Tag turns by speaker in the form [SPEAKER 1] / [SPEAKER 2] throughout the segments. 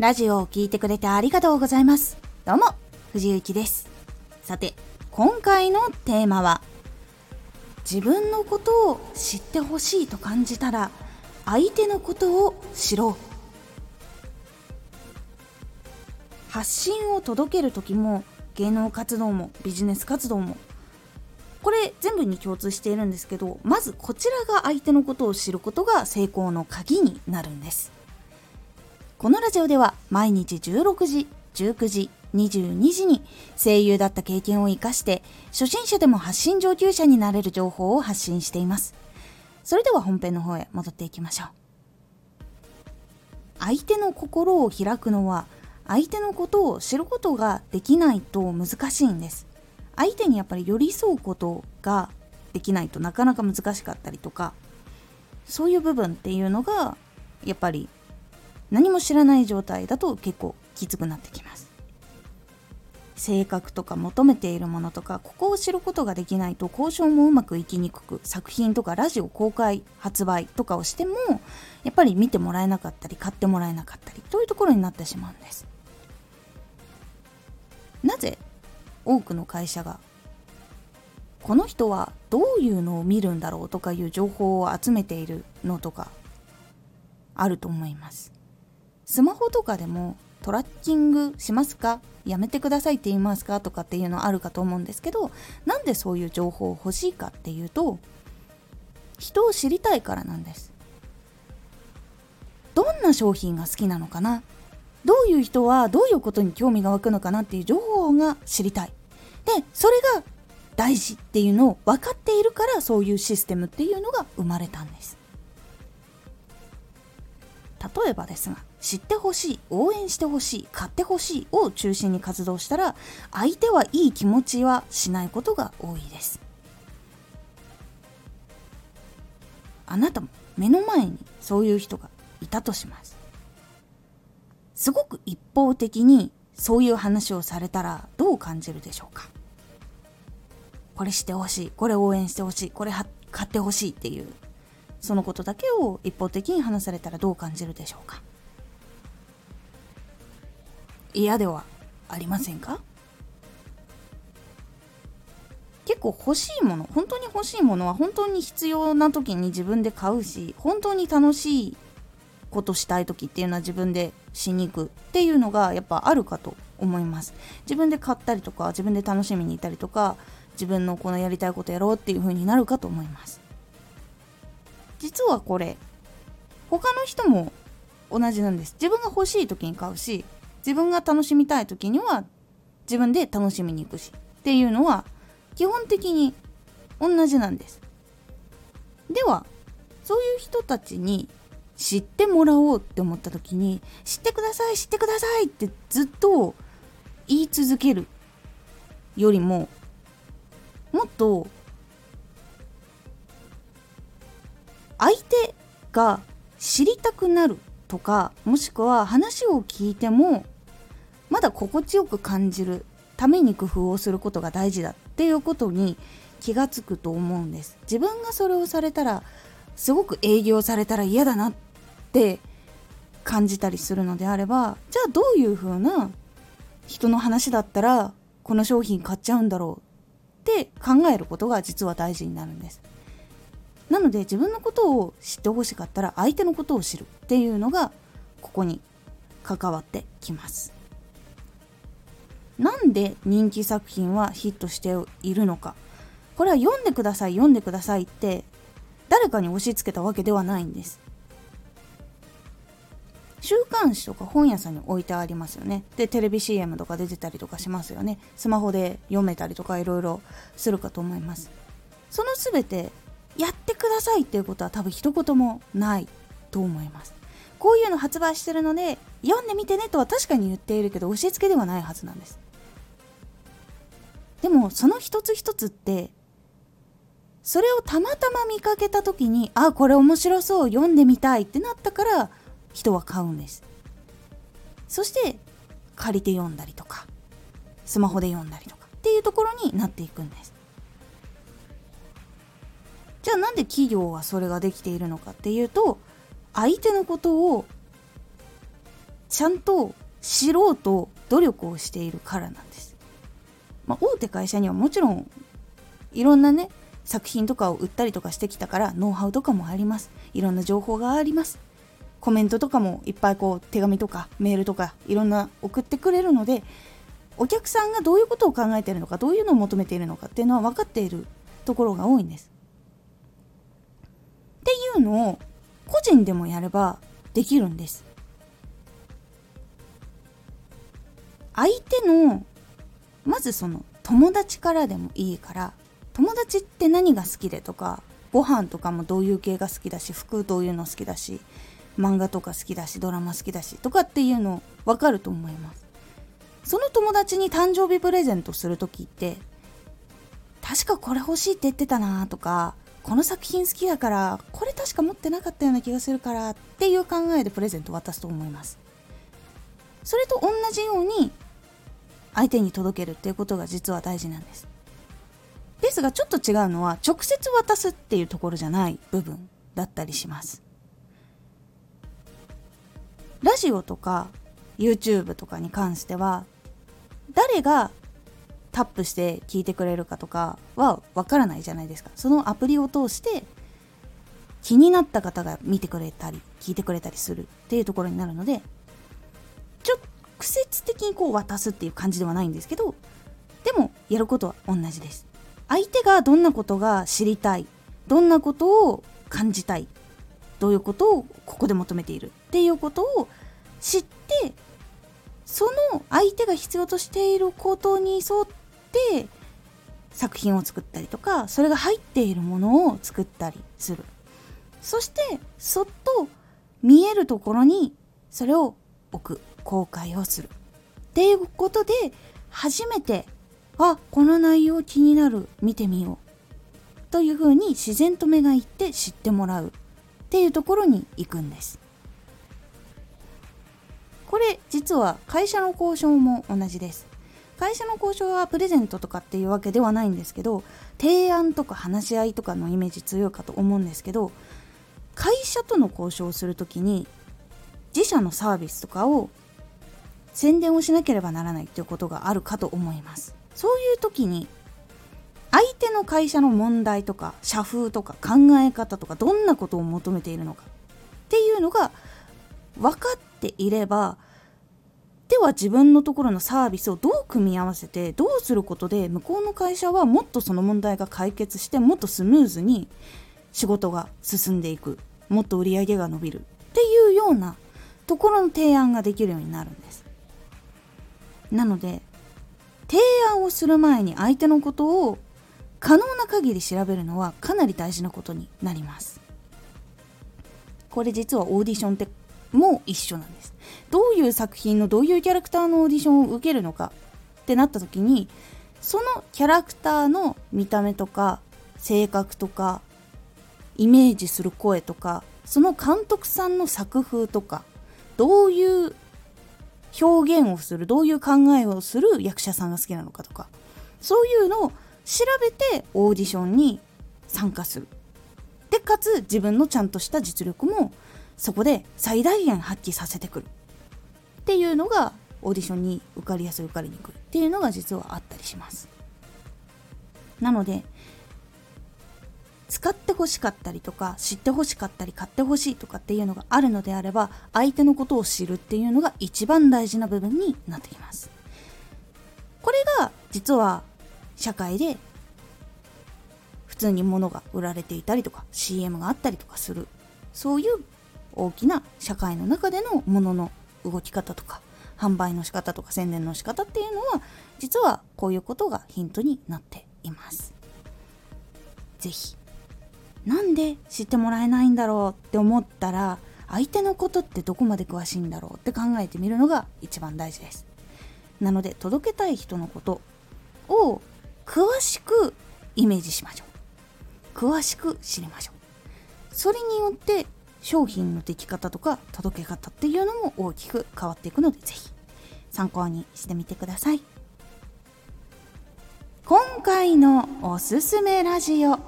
[SPEAKER 1] ラジオを聴いてくれてありがとうございます。どうも、藤幸です。さて、今回のテーマは、自分のことを知ってほしいと感じたら、相手のことを知ろう。発信を届ける時も、芸能活動もビジネス活動も、これ全部に共通しているんですけど、まずこちらが相手のことを知ることが成功の鍵になるんです。このラジオでは毎日16時、19時、22時に声優だった経験を活かして初心者でも発信上級者になれる情報を発信しています。それでは本編の方へ戻っていきましょう。相手の心を開くのは相手のことを知ることができないと難しいんです。相手にやっぱり寄り添うことができないとなかなか難しかったりとかそういう部分っていうのがやっぱり何も知らない状態だと結構きつくなってきます。性格とか求めているものとかここを知ることができないと交渉もうまくいきにくく作品とかラジオ公開発売とかをしてもやっぱり見てもらえなかったり買ってもらえなかったりというところになってしまうんです。なぜ多くの会社がこの人はどういうのを見るんだろうとかいう情報を集めているのとかあると思います。スマホとかでもトラッキングしますか？やめてくださいって言いますか？とかっていうのあるかと思うんですけどなんでそういう情報を欲しいかっていうと人を知りたいからなんです。どんな商品が好きなのかな？どういう人はどういうことに興味が湧くのかなっていう情報が知りたい。でそれが大事っていうのを分かっているからそういうシステムっていうのが生まれたんです。例えばですが知ってほしい応援してほしい買ってほしいを中心に活動したら相手はいい気持ちはしないことが多いです。あなたも目の前にそういう人がいたとします。すごく一方的にそういう話をされたらどう感じるでしょうか？これしてほしいこれ応援してほしいこれ買ってほしいっていうそのことだけを一方的に話されたらどう感じるでしょうか？嫌ではありませんか？結構欲しいもの本当に欲しいものは本当に必要な時に自分で買うし本当に楽しいことしたい時っていうのは自分でしに行くっていうのがやっぱあるかと思います。自分で買ったりとか自分で楽しみに行ったりとか自分のこのやりたいことやろうっていう風になるかと思います。実はこれ他の人も同じなんです。自分が欲しい時に買うし自分が楽しみたい時には自分で楽しみに行くしっていうのは基本的に同じなんです。ではそういう人たちに知ってもらおうって思った時に知ってください知ってくださいってずっと言い続けるよりももっと相手が知りたくなるとかもしくは話を聞いてもまだ心地よく感じるために工夫をすることが大事だっていうことに気がつくと思うんです。自分がそれをされたらすごく営業されたら嫌だなって感じたりするのであればじゃあどういう風な人の話だったらこの商品買っちゃうんだろうって考えることが実は大事になるんです。なので自分のことを知ってほしかったら相手のことを知るっていうのがここに関わってきます。なんで人気作品はヒットしているのか。これは読んでください読んでくださいって誰かに押し付けたわけではないんです。週刊誌とか本屋さんに置いてありますよね。でテレビ CM とか出てたりとかしますよね。スマホで読めたりとかいろいろするかと思います。その全てやってくださいっていうことは多分一言もないと思います。こういうの発売してるので読んでみてねとは確かに言っているけど押し付けではないはずなんです。でもその一つ一つってそれをたまたま見かけた時にあこれ面白そう読んでみたいってなったから人は買うんです。そして借りて読んだりとかスマホで読んだりとかっていうところになっていくんです。じゃあなんで企業はそれができているのかっていうと相手のことをちゃんと知ろうと努力をしているからなんです。まあ、大手会社にはもちろんいろんなね作品とかを売ったりとかしてきたからノウハウとかもありますいろんな情報がありますコメントとかもいっぱいこう手紙とかメールとかいろんな送ってくれるのでお客さんがどういうことを考えてるのかどういうのを求めているのかっていうのは分かっているところが多いんです。いうのを個人でもやればできるんです。相手のまずその友達からでもいいから友達って何が好きでとかご飯とかもどういう系が好きだし服どういうの好きだし漫画とか好きだしドラマ好きだしとかっていうの分かると思いますその友達に誕生日プレゼントする時って確かこれ欲しいって言ってたなとかこの作品好きだからこれ確か持ってなかったような気がするからっていう考えでプレゼント渡すと思います。それと同じように相手に届けるっていうことが実は大事なんです。ですがちょっと違うのは直接渡すっていうところじゃない部分だったりします。ラジオとか YouTube とかに関しては誰がタップして聞いてくれるかとかはわからないじゃないですか。そのアプリを通して気になった方が見てくれたり聞いてくれたりするっていうところになるので直接的にこう渡すっていう感じではないんですけどでもやることは同じです。相手がどんなことが知りたいどんなことを感じたいどういうことをここで求めているっていうことを知ってその相手が必要としていることに沿って作品を作ったりとかそれが入っているものを作ったりする。そしてそっと見えるところにそれを置く。公開をする。っていうことで初めてあこの内容気になる。見てみよう。というふうに自然と目がいって知ってもらう。っていうところに行くんです。これ実は会社の交渉も同じです。会社の交渉はプレゼントとかっていうわけではないんですけど提案とか話し合いとかのイメージ強いかと思うんですけど会社との交渉をする時に自社のサービスとかを宣伝をしなければならないっていうことがあるかと思います。そういう時に相手の会社の問題とか社風とか考え方とかどんなことを求めているのかっていうのが分かっていればでは自分のところのサービスをどう組み合わせてどうすることで向こうの会社はもっとその問題が解決してもっとスムーズに仕事が進んでいく。もっと売り上げが伸びる。っていうようなところの提案ができるようになるんです。なので提案をする前に相手のことを可能な限り調べるのはかなり大事なことになります。これ実はオーディションっても一緒なんです。どういう作品のどういうキャラクターのオーディションを受けるのかってなった時にそのキャラクターの見た目とか性格とかイメージする声とかその監督さんの作風とかどういう表現をするどういう考えをする役者さんが好きなのかとかそういうのを調べてオーディションに参加する。でかつ自分のちゃんとした実力もそこで最大限発揮させてくる。っていうのがオーディションに受かりやすい受かりにくいっていうのが実はあったりします。なので使ってほしかったりとか知ってほしかったり買ってほしいとかっていうのがあるのであれば相手のことを知るっていうのが一番大事な部分になってきます。これが実は社会で普通に物が売られていたりとか CM があったりとかする。そういう大きな社会の中でのものの動き方とか販売の仕方とか宣伝の仕方っていうのは実はこういうことがヒントになっています。是非なんで知ってもらえないんだろうって思ったら相手のことってどこまで詳しいんだろうって考えてみるのが一番大事です。なので届けたい人のことを詳しくイメージしましょう。詳しく知りましょう。それによって商品の出来方とか届け方っていうのも大きく変わっていくのでぜひ参考にしてみてください。今回のおすすめラジオ。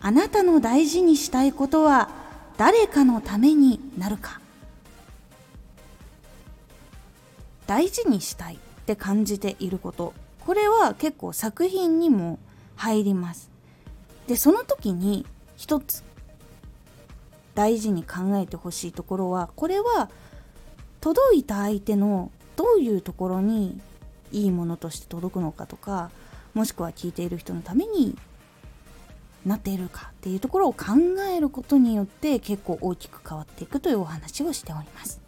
[SPEAKER 1] あなたの大事にしたいことは誰かのためになるか。大事にしたいって感じていること。これは結構作品にも入ります。でその時に一つ大事に考えてほしいところはこれは届いた相手のどういうところにいいものとして届くのかとかもしくは聞いている人のためになっているかっていうところを考えることによって結構大きく変わっていくというお話をしております。